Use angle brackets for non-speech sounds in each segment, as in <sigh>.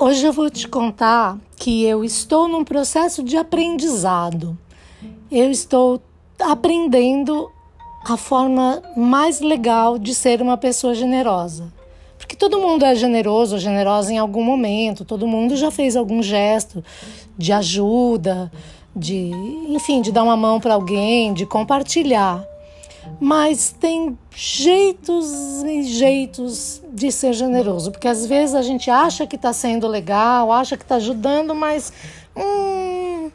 Hoje eu vou te contar que eu estou num processo de aprendizado. Eu estou aprendendo a forma mais legal de ser uma pessoa generosa. Porque todo mundo é generoso ou generosa em algum momento, todo mundo já fez algum gesto de ajuda, de, enfim, de dar uma mão para alguém, de compartilhar. Mas tem jeitos e jeitos de ser generoso, porque às vezes a gente acha que está sendo legal, acha que está ajudando, mas hum,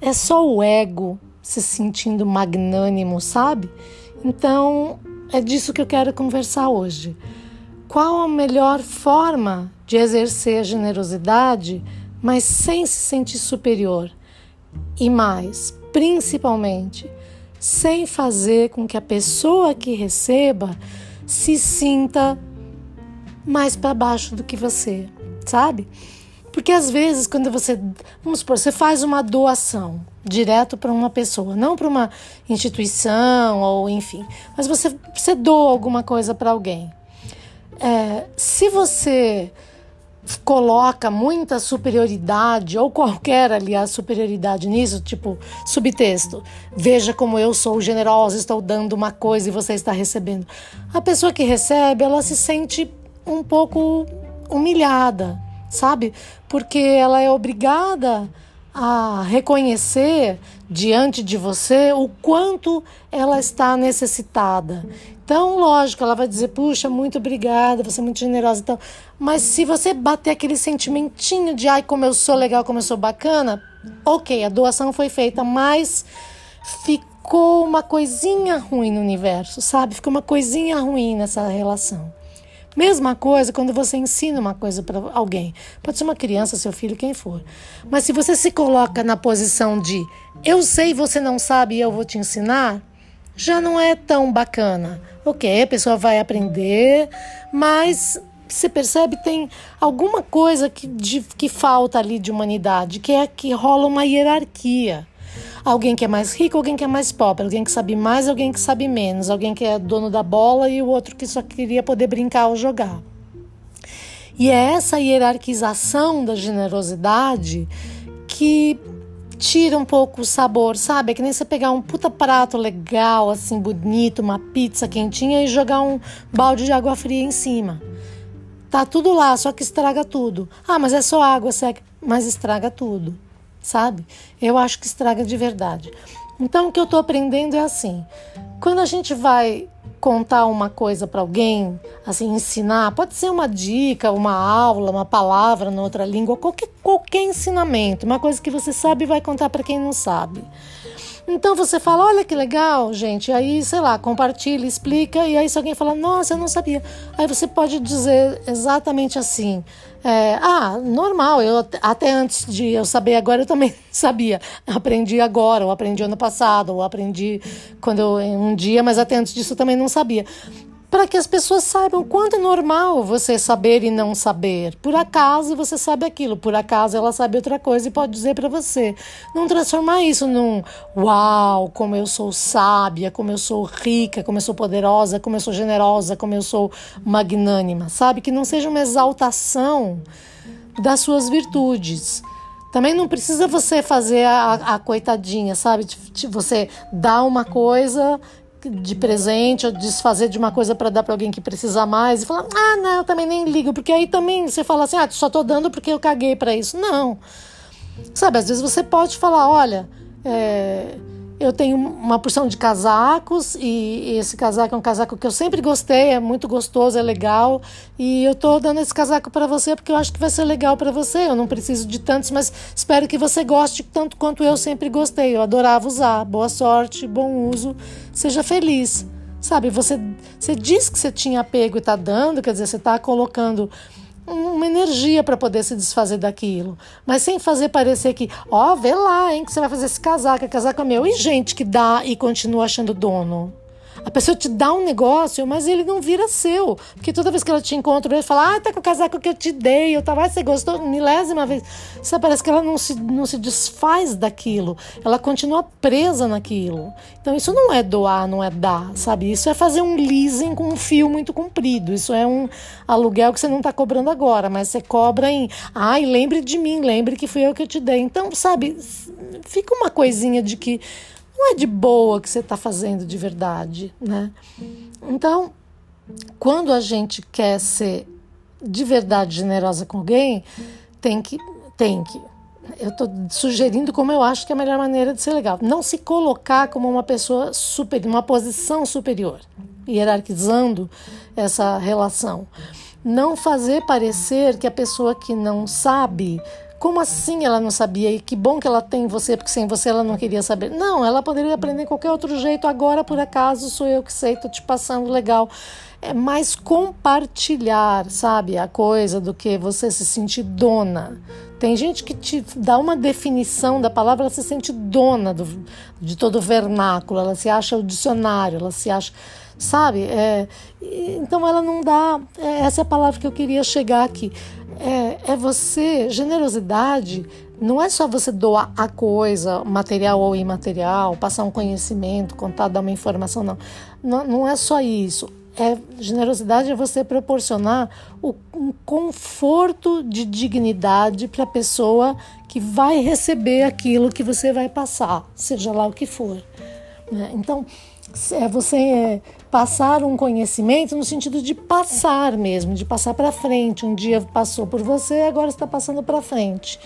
é só o ego se sentindo magnânimo, sabe? Então é disso que eu quero conversar hoje. Qual a melhor forma de exercer a generosidade, mas sem se sentir superior? E mais, principalmente, sem fazer com que a pessoa que receba se sinta mais para baixo do que você, sabe? Porque às vezes, quando você, vamos supor, você faz uma doação direto para uma pessoa, não para uma instituição ou enfim, mas você, você doa alguma coisa para alguém. É, se você coloca muita superioridade, ou qualquer, aliás, superioridade nisso, tipo subtexto, veja como eu sou generosa, estou dando uma coisa e você está recebendo. A pessoa que recebe, ela se sente um pouco humilhada, sabe? Porque ela é obrigada a reconhecer diante de você o quanto ela está necessitada. Então, lógico, ela vai dizer, puxa, muito obrigada, você é muito generosa. Então, mas se você bater aquele sentimentinho de, ai, como eu sou legal, como eu sou bacana, ok, a doação foi feita, mas ficou uma coisinha ruim no universo, sabe? Ficou uma coisinha ruim nessa relação. Mesma coisa quando você ensina uma coisa para alguém. Pode ser uma criança, seu filho, quem for. Mas se você se coloca na posição de eu sei, você não sabe e eu vou te ensinar, já não é tão bacana. Ok, a pessoa vai aprender, mas você percebe tem alguma coisa que, de, que falta ali de humanidade, que é que rola uma hierarquia. Alguém que é mais rico, alguém que é mais pobre, alguém que sabe mais, alguém que sabe menos, alguém que é dono da bola e o outro que só queria poder brincar ou jogar. E é essa hierarquização da generosidade que tira um pouco o sabor, sabe? É que nem você pegar um puta prato legal, assim, bonito, uma pizza quentinha e jogar um balde de água fria em cima. Tá tudo lá, só que estraga tudo. Ah, mas é só água seca, mas estraga tudo, sabe? Eu acho que estraga de verdade. Então o que eu tô aprendendo é assim: quando a gente vai contar uma coisa para alguém, assim, ensinar, pode ser uma dica, uma aula, uma palavra na outra língua, qualquer, qualquer ensinamento, uma coisa que você sabe vai contar para quem não sabe. Então você fala, olha que legal, gente. Aí, sei lá, compartilha, explica. E aí, se alguém fala, nossa, eu não sabia. Aí você pode dizer exatamente assim: é, ah, normal, eu até antes de eu saber agora, eu também <laughs> sabia. Aprendi agora, ou aprendi ano passado, ou aprendi quando eu, um dia, mas até antes disso eu também não sabia para que as pessoas saibam quanto é normal você saber e não saber. Por acaso você sabe aquilo, por acaso ela sabe outra coisa e pode dizer para você. Não transformar isso num uau, como eu sou sábia, como eu sou rica, como eu sou poderosa, como eu sou generosa, como eu sou magnânima, sabe? Que não seja uma exaltação das suas virtudes. Também não precisa você fazer a, a coitadinha, sabe? Você dá uma coisa de presente ou desfazer de uma coisa para dar para alguém que precisa mais e falar: "Ah, não, eu também nem ligo", porque aí também você fala assim: "Ah, só tô dando porque eu caguei para isso". Não. Sabe, às vezes você pode falar: "Olha, é, eu tenho uma porção de casacos e esse casaco é um casaco que eu sempre gostei, é muito gostoso, é legal e eu tô dando esse casaco para você porque eu acho que vai ser legal para você. Eu não preciso de tantos, mas espero que você goste tanto quanto eu sempre gostei. Eu adorava usar. Boa sorte, bom uso, seja feliz. Sabe, você, você diz que você tinha apego e tá dando, quer dizer, você tá colocando uma energia para poder se desfazer daquilo, mas sem fazer parecer que, ó, oh, vê lá, hein, que você vai fazer esse casaco, é casaco meu. E gente que dá e continua achando dono. A pessoa te dá um negócio, mas ele não vira seu. Porque toda vez que ela te encontra, ele fala, ah, tá com o casaco que eu te dei, eu tava, ah, você gostou, milésima vez. Sabe, parece que ela não se, não se desfaz daquilo. Ela continua presa naquilo. Então isso não é doar, não é dar, sabe? Isso é fazer um leasing com um fio muito comprido. Isso é um aluguel que você não tá cobrando agora, mas você cobra em, ai, lembre de mim, lembre que fui eu que eu te dei. Então, sabe, fica uma coisinha de que não é de boa que você está fazendo de verdade, né? Então, quando a gente quer ser de verdade generosa com alguém, tem que, tem que. Eu estou sugerindo como eu acho que é a melhor maneira de ser legal. Não se colocar como uma pessoa superior, uma posição superior, hierarquizando essa relação. Não fazer parecer que a pessoa que não sabe como assim ela não sabia? E que bom que ela tem você, porque sem você ela não queria saber. Não, ela poderia aprender de qualquer outro jeito. Agora, por acaso, sou eu que sei, tô te passando legal. É mais compartilhar, sabe, a coisa do que você se sentir dona. Tem gente que te dá uma definição da palavra, ela se sente dona do, de todo o vernáculo, ela se acha o dicionário, ela se acha sabe? É, então ela não dá. É, essa é a palavra que eu queria chegar aqui é, é você, generosidade não é só você doar a coisa, material ou imaterial, passar um conhecimento, contar, dar uma informação, não. Não, não é só isso. É, generosidade é você proporcionar o, um conforto de dignidade para a pessoa que vai receber aquilo que você vai passar, seja lá o que for. Né? Então, é você é, passar um conhecimento no sentido de passar mesmo, de passar para frente. Um dia passou por você, agora está passando para frente.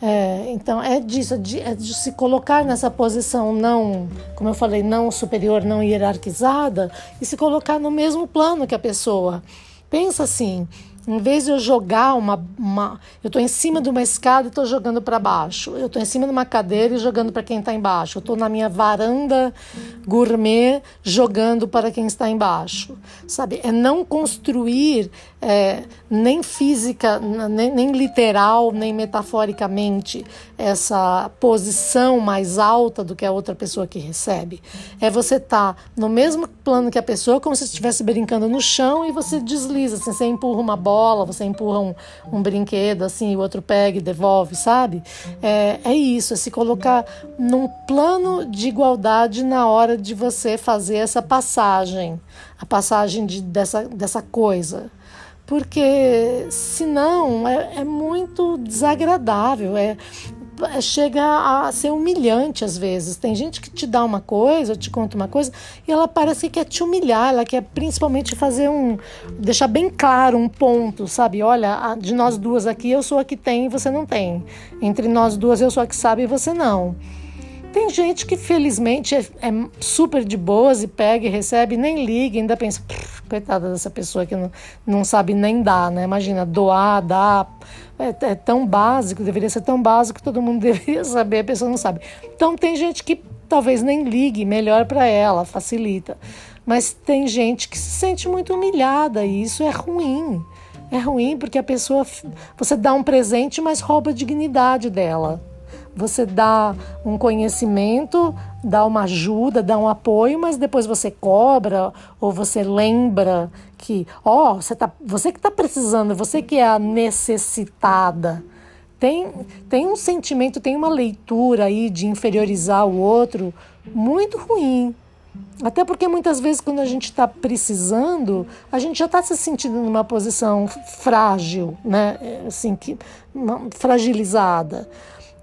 É, então é disso, é de, é de, se colocar nessa posição não, como eu falei, não superior, não hierarquizada e se colocar no mesmo plano que a pessoa. Pensa assim, em vez de eu jogar uma. uma eu estou em cima de uma escada e estou jogando para baixo. Eu estou em cima de uma cadeira e jogando para quem está embaixo. Eu estou na minha varanda gourmet jogando para quem está embaixo. Sabe? É não construir é, nem física, nem, nem literal, nem metaforicamente essa posição mais alta do que a outra pessoa que recebe. É você estar tá no mesmo plano que a pessoa, como se estivesse brincando no chão e você desliza, assim, você empurra uma bola você empurra um, um brinquedo assim, o outro pega e devolve, sabe? É, é isso, é se colocar num plano de igualdade na hora de você fazer essa passagem, a passagem de, dessa, dessa coisa porque senão é, é muito desagradável. É, chega a ser humilhante às vezes. Tem gente que te dá uma coisa, te conta uma coisa, e ela parece que quer te humilhar, ela quer principalmente fazer um. deixar bem claro um ponto, sabe? Olha, de nós duas aqui, eu sou a que tem e você não tem. Entre nós duas, eu sou a que sabe e você não. Tem gente que felizmente é, é, super de boas e pega e recebe, nem liga, ainda pensa, coitada dessa pessoa que não, não sabe nem dar, né? Imagina, doar, dar, é, é, tão básico, deveria ser tão básico que todo mundo <laughs> deveria saber, a pessoa não sabe. Então tem gente que talvez nem ligue, melhor para ela, facilita. Mas tem gente que se sente muito humilhada e isso é ruim. É ruim porque a pessoa, você dá um presente, mas rouba a dignidade dela. Você dá um conhecimento, dá uma ajuda, dá um apoio, mas depois você cobra ou você lembra que, ó, oh, você, tá, você que está precisando, você que é a necessitada. Tem, tem um sentimento, tem uma leitura aí de inferiorizar o outro muito ruim. Até porque muitas vezes, quando a gente está precisando, a gente já está se sentindo numa posição frágil, né? Assim, que, fragilizada.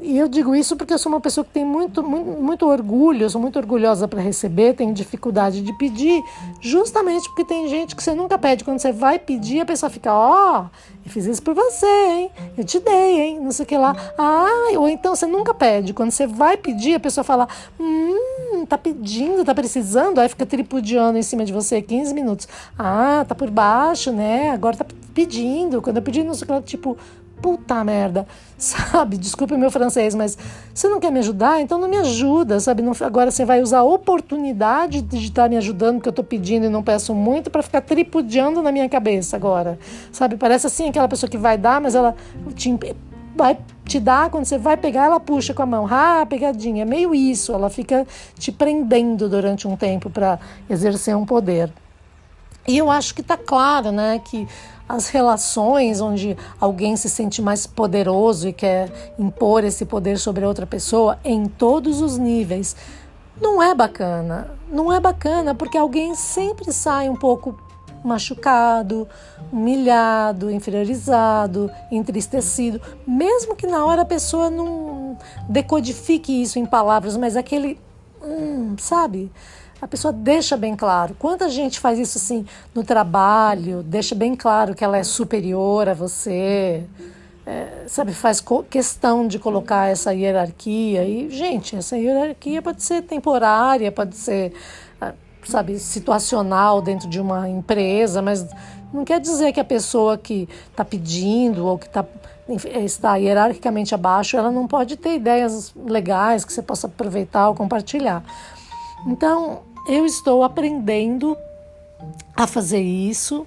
E eu digo isso porque eu sou uma pessoa que tem muito, muito, muito orgulho, eu sou muito orgulhosa para receber, tenho dificuldade de pedir, justamente porque tem gente que você nunca pede. Quando você vai pedir, a pessoa fica, ó, oh, eu fiz isso por você, hein? Eu te dei, hein? Não sei o que lá. Ah, ou então você nunca pede. Quando você vai pedir, a pessoa fala, hum, tá pedindo, tá precisando, aí fica tripudiando em cima de você 15 minutos. Ah, tá por baixo, né? Agora tá pedindo. Quando eu pedi, não sei o que lá, tipo, puta merda, <laughs> sabe? Desculpe o meu francês, mas você não quer me ajudar? Então não me ajuda, sabe? Não, agora você vai usar a oportunidade de estar me ajudando, que eu estou pedindo e não peço muito, para ficar tripudiando na minha cabeça agora, sabe? Parece assim aquela pessoa que vai dar, mas ela te, vai te dá, quando você vai pegar, ela puxa com a mão. Ah, pegadinha. É meio isso. Ela fica te prendendo durante um tempo para exercer um poder. E eu acho que está claro, né, que as relações onde alguém se sente mais poderoso e quer impor esse poder sobre outra pessoa em todos os níveis, não é bacana. Não é bacana porque alguém sempre sai um pouco machucado, humilhado, inferiorizado, entristecido, mesmo que na hora a pessoa não decodifique isso em palavras, mas aquele, hum, sabe? A pessoa deixa bem claro. Quanta gente faz isso assim no trabalho, deixa bem claro que ela é superior a você, é, sabe? Faz questão de colocar essa hierarquia. E, gente, essa hierarquia pode ser temporária, pode ser sabe, situacional dentro de uma empresa, mas não quer dizer que a pessoa que está pedindo ou que tá, está hierarquicamente abaixo, ela não pode ter ideias legais que você possa aproveitar ou compartilhar. Então, eu estou aprendendo a fazer isso,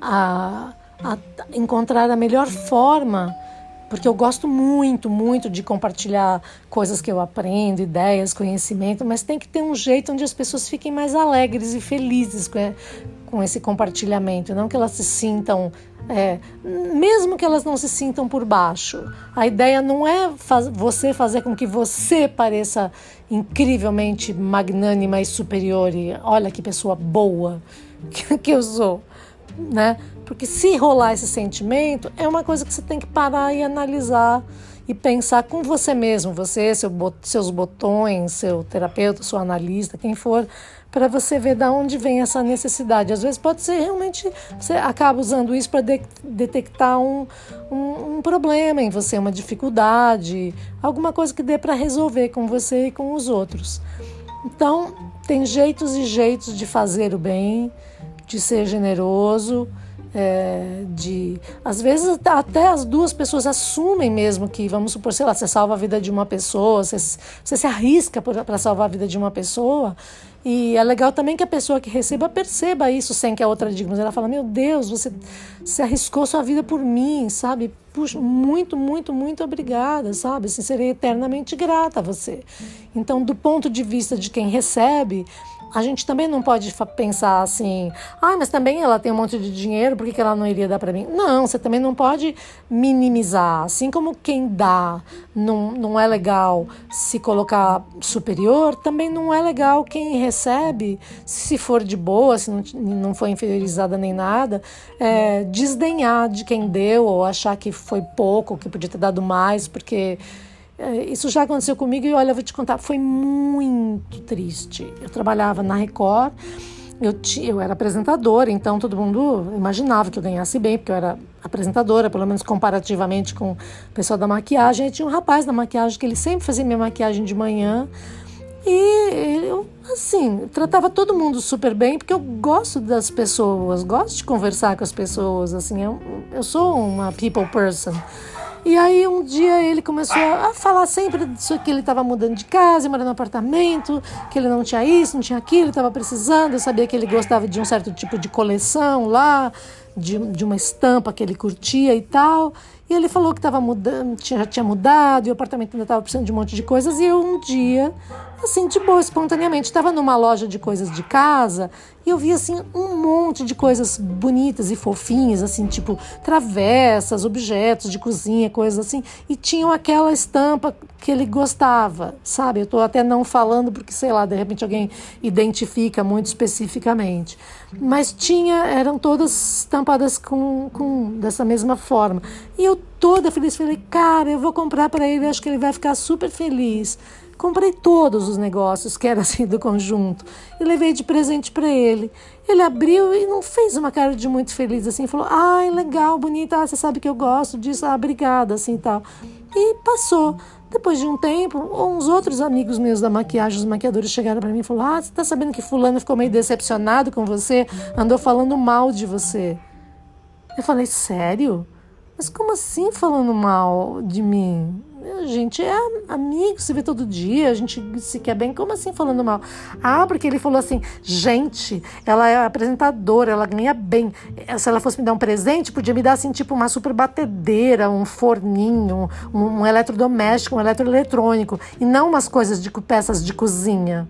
a, a encontrar a melhor forma porque eu gosto muito, muito de compartilhar coisas que eu aprendo, ideias, conhecimento, mas tem que ter um jeito onde as pessoas fiquem mais alegres e felizes com, com esse compartilhamento, não que elas se sintam, é, mesmo que elas não se sintam por baixo. A ideia não é faz, você fazer com que você pareça incrivelmente magnânima e superior e olha que pessoa boa que, <laughs> que eu sou, né? Porque se rolar esse sentimento, é uma coisa que você tem que parar e analisar e pensar com você mesmo, você, seu, seus botões, seu terapeuta, seu analista, quem for, para você ver de onde vem essa necessidade. Às vezes pode ser realmente, você acaba usando isso para de, detectar um, um, um, problema em você, uma dificuldade, alguma coisa que dê para resolver com você e com os outros. Então, tem jeitos e jeitos de fazer o bem, de ser generoso é, de às vezes até as duas pessoas assumem mesmo que vamos supor sei lá você salva a vida de uma pessoa você, você se arrisca para salvar a vida de uma pessoa e é legal também que a pessoa que receba perceba isso sem que a outra diga mas ela fala meu Deus você se arriscou sua vida por mim sabe? Puxa, muito muito muito obrigada sabe? Assim, serei eternamente grata a você. Então do ponto de vista de quem recebe a gente também não pode pensar assim, ah, mas também ela tem um monte de dinheiro, por que, que ela não iria dar para mim? Não, você também não pode minimizar. Assim como quem dá não, não é legal se colocar superior, também não é legal quem recebe, se for de boa, se não, não foi inferiorizada nem nada, é, desdenhar de quem deu ou achar que foi pouco, que podia ter dado mais, porque isso já aconteceu comigo e olha, eu vou te contar, foi muito triste. Eu trabalhava na Record, eu, eu era apresentadora, então todo mundo imaginava que eu ganhasse bem, porque eu era apresentadora, pelo menos comparativamente com o pessoal da maquiagem. E tinha um rapaz da maquiagem que ele sempre fazia minha maquiagem de manhã. E eu, assim, tratava todo mundo super bem, porque eu gosto das pessoas, gosto de conversar com as pessoas, assim, eu, eu sou uma people person. E aí um dia ele começou a falar sempre disso que ele estava mudando de casa, morando no apartamento, que ele não tinha isso, não tinha aquilo, estava precisando. Eu sabia que ele gostava de um certo tipo de coleção lá, de, de uma estampa que ele curtia e tal. E ele falou que estava mudando, tinha, já tinha mudado, e o apartamento ainda estava precisando de um monte de coisas. E eu um dia, assim, de boa, espontaneamente, estava numa loja de coisas de casa e eu vi assim um monte de coisas bonitas e fofinhas, assim, tipo travessas, objetos de cozinha, coisas assim, e tinham aquela estampa que ele gostava, sabe? Eu tô até não falando porque sei lá, de repente alguém identifica muito especificamente. Mas tinha, eram todas estampadas com, com dessa mesma forma. E eu toda feliz falei: "Cara, eu vou comprar para ele, acho que ele vai ficar super feliz". Comprei todos os negócios que era <laughs> assim do conjunto e levei de presente para ele. Ele abriu e não fez uma cara de muito feliz assim, falou: "Ai, legal, bonita, ah, você sabe que eu gosto disso, ah, obrigada", assim, tal. E passou. Depois de um tempo, uns outros amigos meus da maquiagem, os maquiadores chegaram para mim e falaram: "Ah, você tá sabendo que fulano ficou meio decepcionado com você, andou falando mal de você". Eu falei: "Sério?" Mas como assim falando mal de mim? A gente é amigo, se vê todo dia, a gente se quer bem. Como assim falando mal? Ah, porque ele falou assim: gente, ela é apresentadora, ela ganha bem. Se ela fosse me dar um presente, podia me dar assim, tipo uma super batedeira, um forninho, um, um eletrodoméstico, um eletroeletrônico. E não umas coisas de peças de cozinha.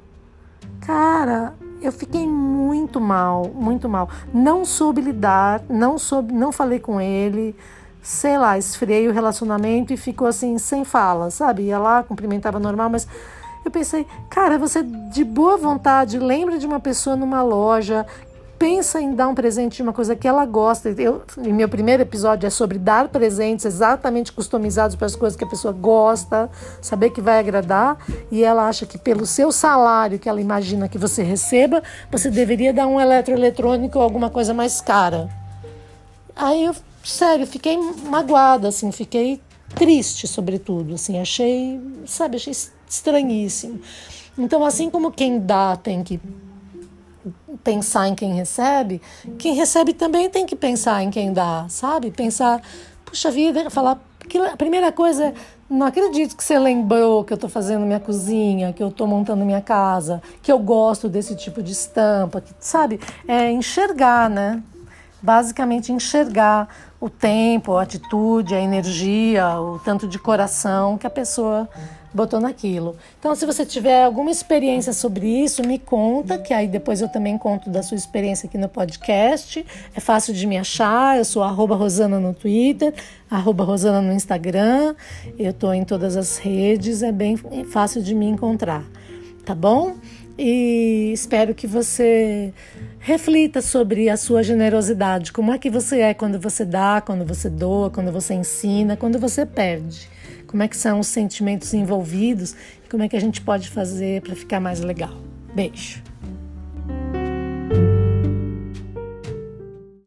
Cara, eu fiquei muito mal, muito mal. Não soube lidar, não soube, não falei com ele sei lá, esfriei o relacionamento e ficou assim, sem fala, sabe? Ia lá, cumprimentava normal, mas eu pensei, cara, você de boa vontade lembra de uma pessoa numa loja, pensa em dar um presente de uma coisa que ela gosta. Eu, meu primeiro episódio é sobre dar presentes exatamente customizados para as coisas que a pessoa gosta, saber que vai agradar, e ela acha que pelo seu salário que ela imagina que você receba, você deveria dar um eletroeletrônico ou alguma coisa mais cara. Aí eu sério, fiquei magoada, assim, fiquei triste, sobretudo, assim, achei, sabe, achei estranhíssimo. Então, assim como quem dá tem que pensar em quem recebe, quem recebe também tem que pensar em quem dá, sabe? Pensar, puxa vida, falar. A primeira coisa é, não acredito que você lembrou que eu estou fazendo minha cozinha, que eu estou montando minha casa, que eu gosto desse tipo de estampa, que, sabe? É enxergar, né? Basicamente enxergar o tempo, a atitude, a energia, o tanto de coração que a pessoa botou naquilo. Então, se você tiver alguma experiência sobre isso, me conta, que aí depois eu também conto da sua experiência aqui no podcast. É fácil de me achar, eu sou arroba Rosana no Twitter, arroba Rosana no Instagram, eu estou em todas as redes, é bem fácil de me encontrar, tá bom? E espero que você reflita sobre a sua generosidade. Como é que você é quando você dá, quando você doa, quando você ensina, quando você perde? Como é que são os sentimentos envolvidos e como é que a gente pode fazer para ficar mais legal? Beijo.